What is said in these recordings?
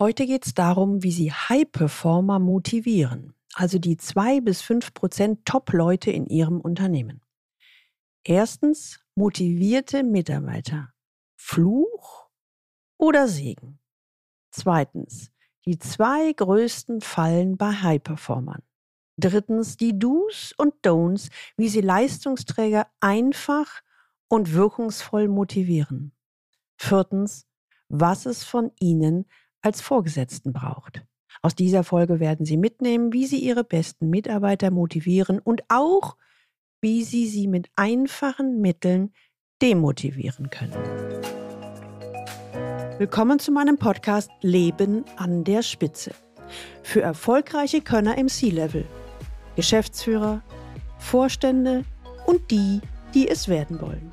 Heute geht es darum, wie Sie High-Performer motivieren, also die zwei bis fünf Prozent Top-Leute in Ihrem Unternehmen. Erstens, motivierte Mitarbeiter. Fluch oder Segen? Zweitens, die zwei größten Fallen bei High-Performern. Drittens, die Do's und Don'ts, wie Sie Leistungsträger einfach und wirkungsvoll motivieren. Viertens, was es von Ihnen als Vorgesetzten braucht. Aus dieser Folge werden Sie mitnehmen, wie Sie Ihre besten Mitarbeiter motivieren und auch, wie Sie sie mit einfachen Mitteln demotivieren können. Willkommen zu meinem Podcast Leben an der Spitze. Für erfolgreiche Könner im C-Level, Geschäftsführer, Vorstände und die, die es werden wollen.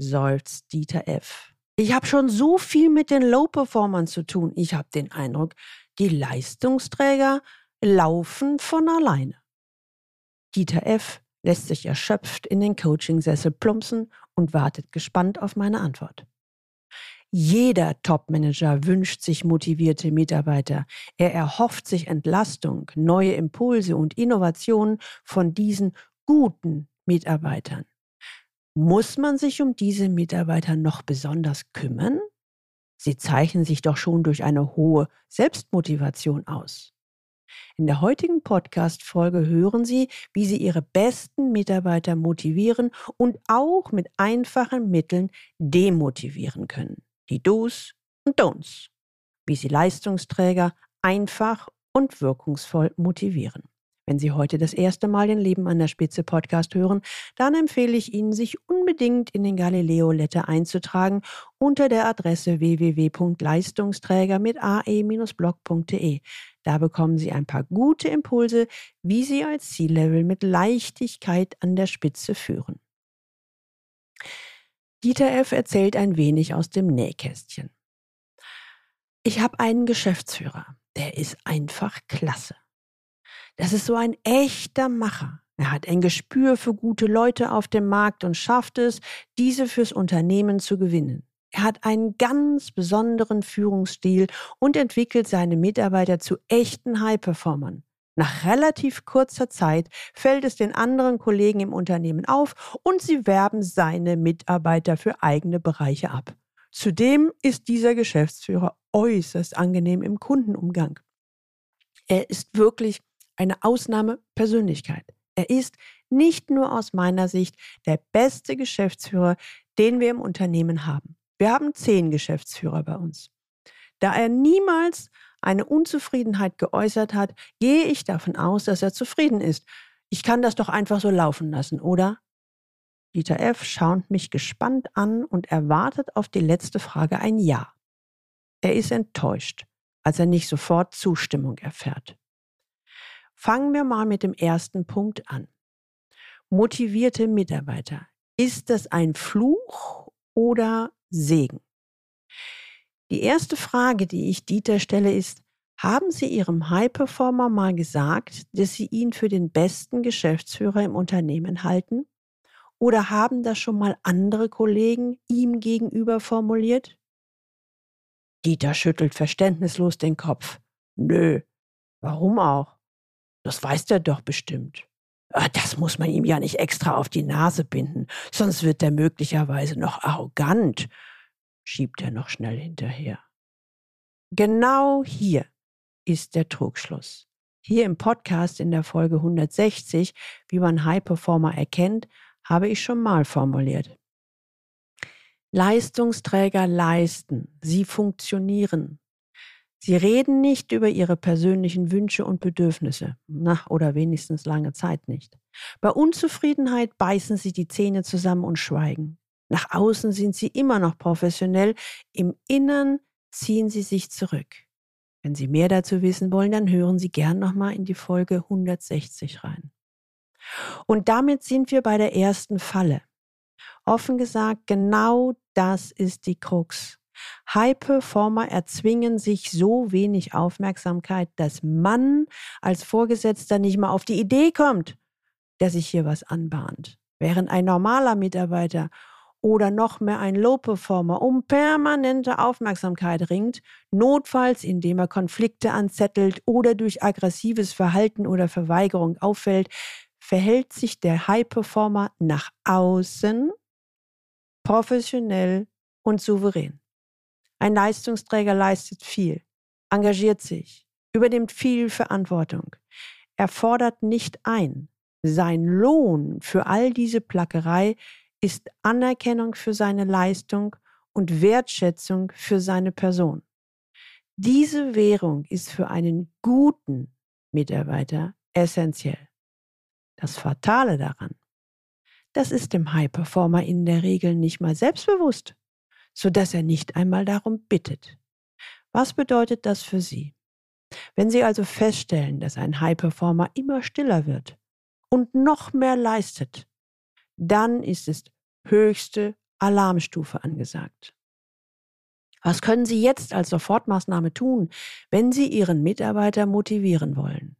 seufzt Dieter F. Ich habe schon so viel mit den Low-Performern zu tun. Ich habe den Eindruck, die Leistungsträger laufen von alleine. Dieter F. lässt sich erschöpft in den Coachingsessel plumpsen und wartet gespannt auf meine Antwort. Jeder Topmanager wünscht sich motivierte Mitarbeiter. Er erhofft sich Entlastung, neue Impulse und Innovationen von diesen guten Mitarbeitern. Muss man sich um diese Mitarbeiter noch besonders kümmern? Sie zeichnen sich doch schon durch eine hohe Selbstmotivation aus. In der heutigen Podcast-Folge hören Sie, wie Sie Ihre besten Mitarbeiter motivieren und auch mit einfachen Mitteln demotivieren können. Die Do's und Don'ts. Wie Sie Leistungsträger einfach und wirkungsvoll motivieren. Wenn Sie heute das erste Mal den Leben an der Spitze Podcast hören, dann empfehle ich Ihnen, sich unbedingt in den Galileo Letter einzutragen unter der Adresse www.leistungsträger mit ae-blog.de. Da bekommen Sie ein paar gute Impulse, wie Sie als Ziellevel mit Leichtigkeit an der Spitze führen. Dieter F. erzählt ein wenig aus dem Nähkästchen. Ich habe einen Geschäftsführer, der ist einfach klasse. Das ist so ein echter Macher. Er hat ein Gespür für gute Leute auf dem Markt und schafft es, diese fürs Unternehmen zu gewinnen. Er hat einen ganz besonderen Führungsstil und entwickelt seine Mitarbeiter zu echten High-Performern. Nach relativ kurzer Zeit fällt es den anderen Kollegen im Unternehmen auf und sie werben seine Mitarbeiter für eigene Bereiche ab. Zudem ist dieser Geschäftsführer äußerst angenehm im Kundenumgang. Er ist wirklich eine Ausnahmepersönlichkeit. Er ist nicht nur aus meiner Sicht der beste Geschäftsführer, den wir im Unternehmen haben. Wir haben zehn Geschäftsführer bei uns. Da er niemals eine Unzufriedenheit geäußert hat, gehe ich davon aus, dass er zufrieden ist. Ich kann das doch einfach so laufen lassen, oder? Dieter F. schaut mich gespannt an und erwartet auf die letzte Frage ein Ja. Er ist enttäuscht, als er nicht sofort Zustimmung erfährt. Fangen wir mal mit dem ersten Punkt an. Motivierte Mitarbeiter. Ist das ein Fluch oder Segen? Die erste Frage, die ich Dieter stelle, ist, haben Sie Ihrem High-Performer mal gesagt, dass Sie ihn für den besten Geschäftsführer im Unternehmen halten? Oder haben das schon mal andere Kollegen ihm gegenüber formuliert? Dieter schüttelt verständnislos den Kopf. Nö, warum auch? Das weiß der doch bestimmt. Ah, das muss man ihm ja nicht extra auf die Nase binden, sonst wird er möglicherweise noch arrogant, schiebt er noch schnell hinterher. Genau hier ist der Trugschluss. Hier im Podcast in der Folge 160, wie man High Performer erkennt, habe ich schon mal formuliert. Leistungsträger leisten, sie funktionieren, Sie reden nicht über ihre persönlichen Wünsche und Bedürfnisse, na, oder wenigstens lange Zeit nicht. Bei Unzufriedenheit beißen sie die Zähne zusammen und schweigen. Nach außen sind sie immer noch professionell, im Innern ziehen sie sich zurück. Wenn Sie mehr dazu wissen wollen, dann hören Sie gern nochmal in die Folge 160 rein. Und damit sind wir bei der ersten Falle. Offen gesagt, genau das ist die Krux. High-Performer erzwingen sich so wenig Aufmerksamkeit, dass man als Vorgesetzter nicht mal auf die Idee kommt, dass sich hier was anbahnt. Während ein normaler Mitarbeiter oder noch mehr ein Low-Performer um permanente Aufmerksamkeit ringt, notfalls indem er Konflikte anzettelt oder durch aggressives Verhalten oder Verweigerung auffällt, verhält sich der High-Performer nach außen professionell und souverän. Ein Leistungsträger leistet viel, engagiert sich, übernimmt viel Verantwortung. Er fordert nicht ein. Sein Lohn für all diese Plackerei ist Anerkennung für seine Leistung und Wertschätzung für seine Person. Diese Währung ist für einen guten Mitarbeiter essentiell. Das Fatale daran, das ist dem High Performer in der Regel nicht mal selbstbewusst, sodass er nicht einmal darum bittet. Was bedeutet das für Sie? Wenn Sie also feststellen, dass ein High Performer immer stiller wird und noch mehr leistet, dann ist es höchste Alarmstufe angesagt. Was können Sie jetzt als Sofortmaßnahme tun, wenn Sie Ihren Mitarbeiter motivieren wollen?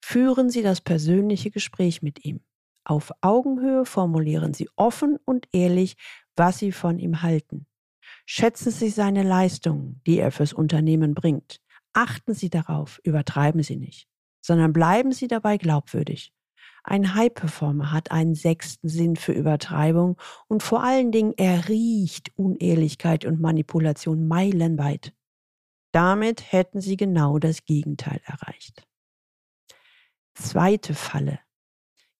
Führen Sie das persönliche Gespräch mit ihm. Auf Augenhöhe formulieren Sie offen und ehrlich, was Sie von ihm halten. Schätzen Sie seine Leistungen, die er fürs Unternehmen bringt. Achten Sie darauf, übertreiben Sie nicht, sondern bleiben Sie dabei glaubwürdig. Ein High-Performer hat einen sechsten Sinn für Übertreibung und vor allen Dingen er riecht Unehrlichkeit und Manipulation meilenweit. Damit hätten Sie genau das Gegenteil erreicht. Zweite Falle.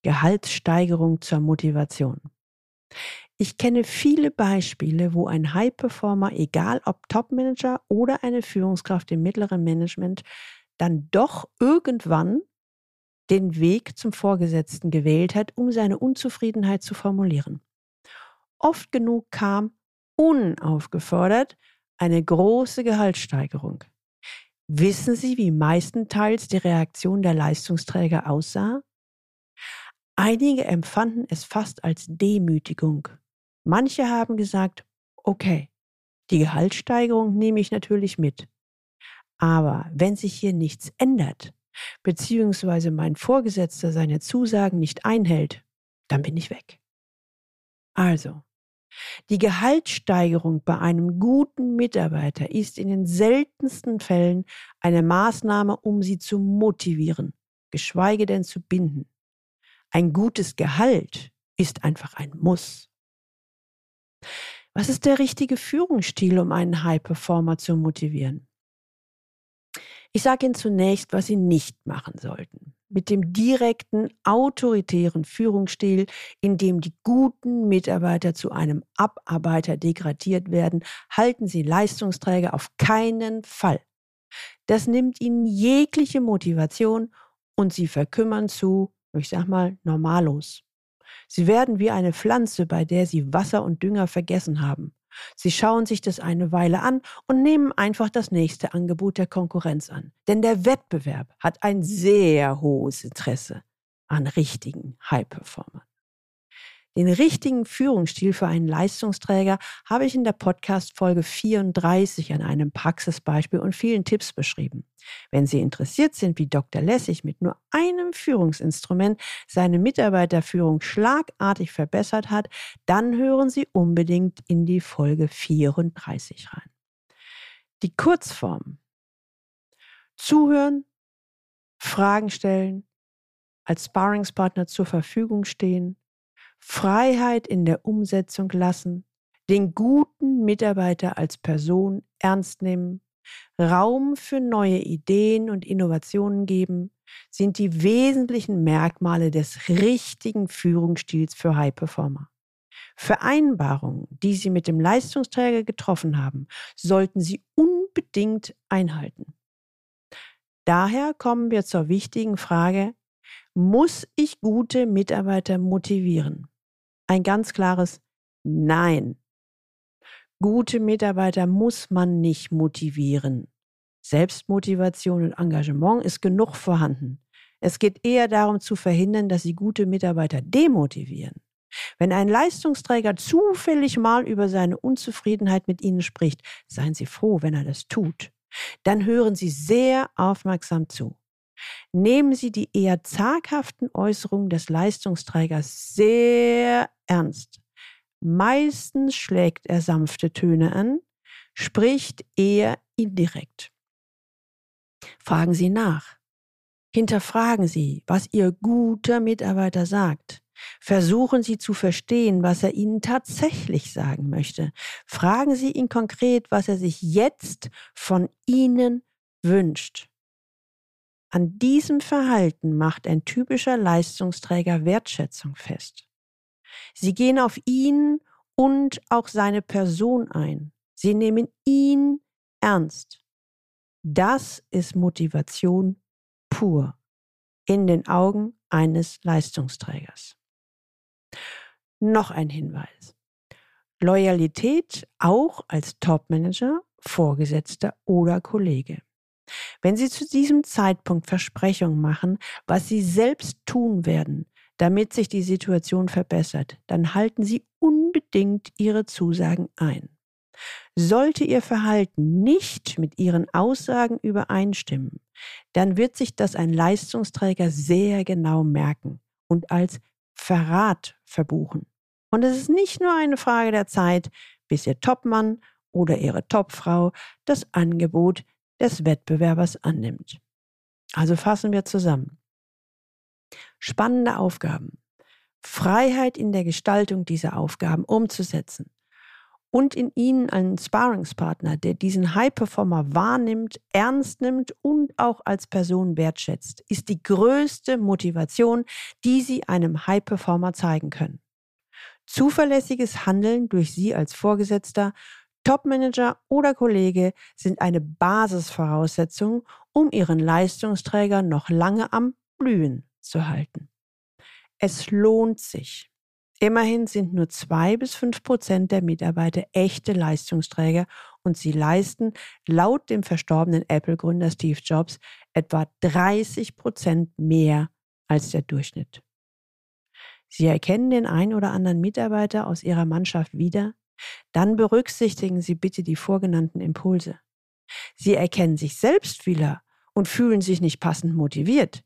Gehaltssteigerung zur Motivation. Ich kenne viele Beispiele, wo ein High-Performer, egal ob Top-Manager oder eine Führungskraft im mittleren Management, dann doch irgendwann den Weg zum Vorgesetzten gewählt hat, um seine Unzufriedenheit zu formulieren. Oft genug kam, unaufgefordert, eine große Gehaltssteigerung. Wissen Sie, wie meistenteils die Reaktion der Leistungsträger aussah? Einige empfanden es fast als Demütigung. Manche haben gesagt, okay, die Gehaltssteigerung nehme ich natürlich mit. Aber wenn sich hier nichts ändert, beziehungsweise mein Vorgesetzter seine Zusagen nicht einhält, dann bin ich weg. Also, die Gehaltssteigerung bei einem guten Mitarbeiter ist in den seltensten Fällen eine Maßnahme, um sie zu motivieren, geschweige denn zu binden. Ein gutes Gehalt ist einfach ein Muss. Was ist der richtige Führungsstil, um einen High-Performer zu motivieren? Ich sage Ihnen zunächst, was Sie nicht machen sollten. Mit dem direkten, autoritären Führungsstil, in dem die guten Mitarbeiter zu einem Abarbeiter degradiert werden, halten Sie Leistungsträger auf keinen Fall. Das nimmt Ihnen jegliche Motivation und Sie verkümmern zu, ich sag mal, normallos. Sie werden wie eine Pflanze, bei der Sie Wasser und Dünger vergessen haben. Sie schauen sich das eine Weile an und nehmen einfach das nächste Angebot der Konkurrenz an. Denn der Wettbewerb hat ein sehr hohes Interesse an richtigen High-Performern. Den richtigen Führungsstil für einen Leistungsträger habe ich in der Podcast-Folge 34 an einem Praxisbeispiel und vielen Tipps beschrieben. Wenn Sie interessiert sind, wie Dr. Lessig mit nur einem Führungsinstrument seine Mitarbeiterführung schlagartig verbessert hat, dann hören Sie unbedingt in die Folge 34 rein. Die Kurzform. Zuhören, Fragen stellen, als Sparringspartner zur Verfügung stehen, Freiheit in der Umsetzung lassen, den guten Mitarbeiter als Person ernst nehmen, Raum für neue Ideen und Innovationen geben, sind die wesentlichen Merkmale des richtigen Führungsstils für High Performer. Vereinbarungen, die Sie mit dem Leistungsträger getroffen haben, sollten Sie unbedingt einhalten. Daher kommen wir zur wichtigen Frage, muss ich gute Mitarbeiter motivieren? Ein ganz klares Nein. Gute Mitarbeiter muss man nicht motivieren. Selbstmotivation und Engagement ist genug vorhanden. Es geht eher darum zu verhindern, dass Sie gute Mitarbeiter demotivieren. Wenn ein Leistungsträger zufällig mal über seine Unzufriedenheit mit Ihnen spricht, seien Sie froh, wenn er das tut. Dann hören Sie sehr aufmerksam zu. Nehmen Sie die eher zaghaften Äußerungen des Leistungsträgers sehr ernst. Meistens schlägt er sanfte Töne an, spricht eher indirekt. Fragen Sie nach. Hinterfragen Sie, was Ihr guter Mitarbeiter sagt. Versuchen Sie zu verstehen, was er Ihnen tatsächlich sagen möchte. Fragen Sie ihn konkret, was er sich jetzt von Ihnen wünscht. An diesem Verhalten macht ein typischer Leistungsträger Wertschätzung fest. Sie gehen auf ihn und auch seine Person ein. Sie nehmen ihn ernst. Das ist Motivation pur in den Augen eines Leistungsträgers. Noch ein Hinweis. Loyalität auch als Topmanager, Vorgesetzter oder Kollege. Wenn Sie zu diesem Zeitpunkt Versprechungen machen, was Sie selbst tun werden, damit sich die Situation verbessert, dann halten Sie unbedingt Ihre Zusagen ein. Sollte Ihr Verhalten nicht mit Ihren Aussagen übereinstimmen, dann wird sich das ein Leistungsträger sehr genau merken und als Verrat verbuchen. Und es ist nicht nur eine Frage der Zeit, bis Ihr Topmann oder Ihre Topfrau das Angebot des Wettbewerbers annimmt. Also fassen wir zusammen. Spannende Aufgaben. Freiheit in der Gestaltung dieser Aufgaben umzusetzen und in ihnen einen Sparringspartner, der diesen High-Performer wahrnimmt, ernst nimmt und auch als Person wertschätzt, ist die größte Motivation, die Sie einem High-Performer zeigen können. Zuverlässiges Handeln durch Sie als Vorgesetzter, Topmanager oder Kollege sind eine Basisvoraussetzung, um Ihren Leistungsträger noch lange am Blühen zu halten. Es lohnt sich. Immerhin sind nur zwei bis fünf Prozent der Mitarbeiter echte Leistungsträger und sie leisten laut dem verstorbenen Apple-Gründer Steve Jobs etwa 30 Prozent mehr als der Durchschnitt. Sie erkennen den ein oder anderen Mitarbeiter aus Ihrer Mannschaft wieder, dann berücksichtigen Sie bitte die vorgenannten Impulse. Sie erkennen sich selbst wieder und fühlen sich nicht passend motiviert,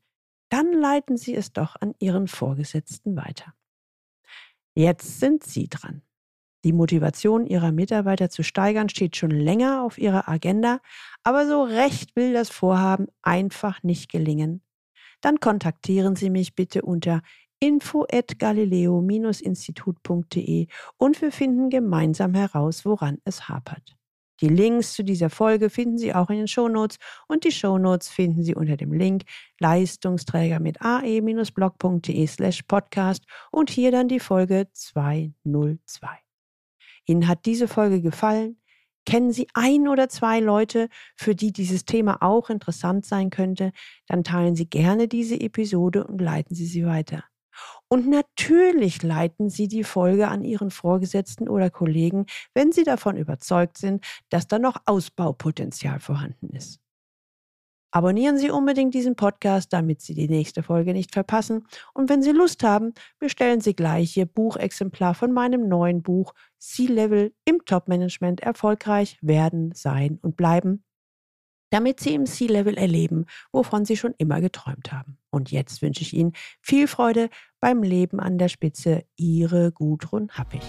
dann leiten Sie es doch an Ihren Vorgesetzten weiter. Jetzt sind Sie dran. Die Motivation Ihrer Mitarbeiter zu steigern steht schon länger auf Ihrer Agenda, aber so recht will das Vorhaben einfach nicht gelingen. Dann kontaktieren Sie mich bitte unter info@galileo-institut.de und wir finden gemeinsam heraus, woran es hapert. Die Links zu dieser Folge finden Sie auch in den Shownotes und die Shownotes finden Sie unter dem Link Leistungsträger mit ae-blog.de slash podcast und hier dann die Folge 202. Ihnen hat diese Folge gefallen? Kennen Sie ein oder zwei Leute, für die dieses Thema auch interessant sein könnte? Dann teilen Sie gerne diese Episode und leiten Sie sie weiter. Und natürlich leiten Sie die Folge an Ihren Vorgesetzten oder Kollegen, wenn Sie davon überzeugt sind, dass da noch Ausbaupotenzial vorhanden ist. Abonnieren Sie unbedingt diesen Podcast, damit Sie die nächste Folge nicht verpassen. Und wenn Sie Lust haben, bestellen Sie gleich Ihr Buchexemplar von meinem neuen Buch C-Level im Top-Management erfolgreich werden, sein und bleiben damit Sie im Sea-Level erleben, wovon Sie schon immer geträumt haben. Und jetzt wünsche ich Ihnen viel Freude beim Leben an der Spitze. Ihre Gudrun Happig.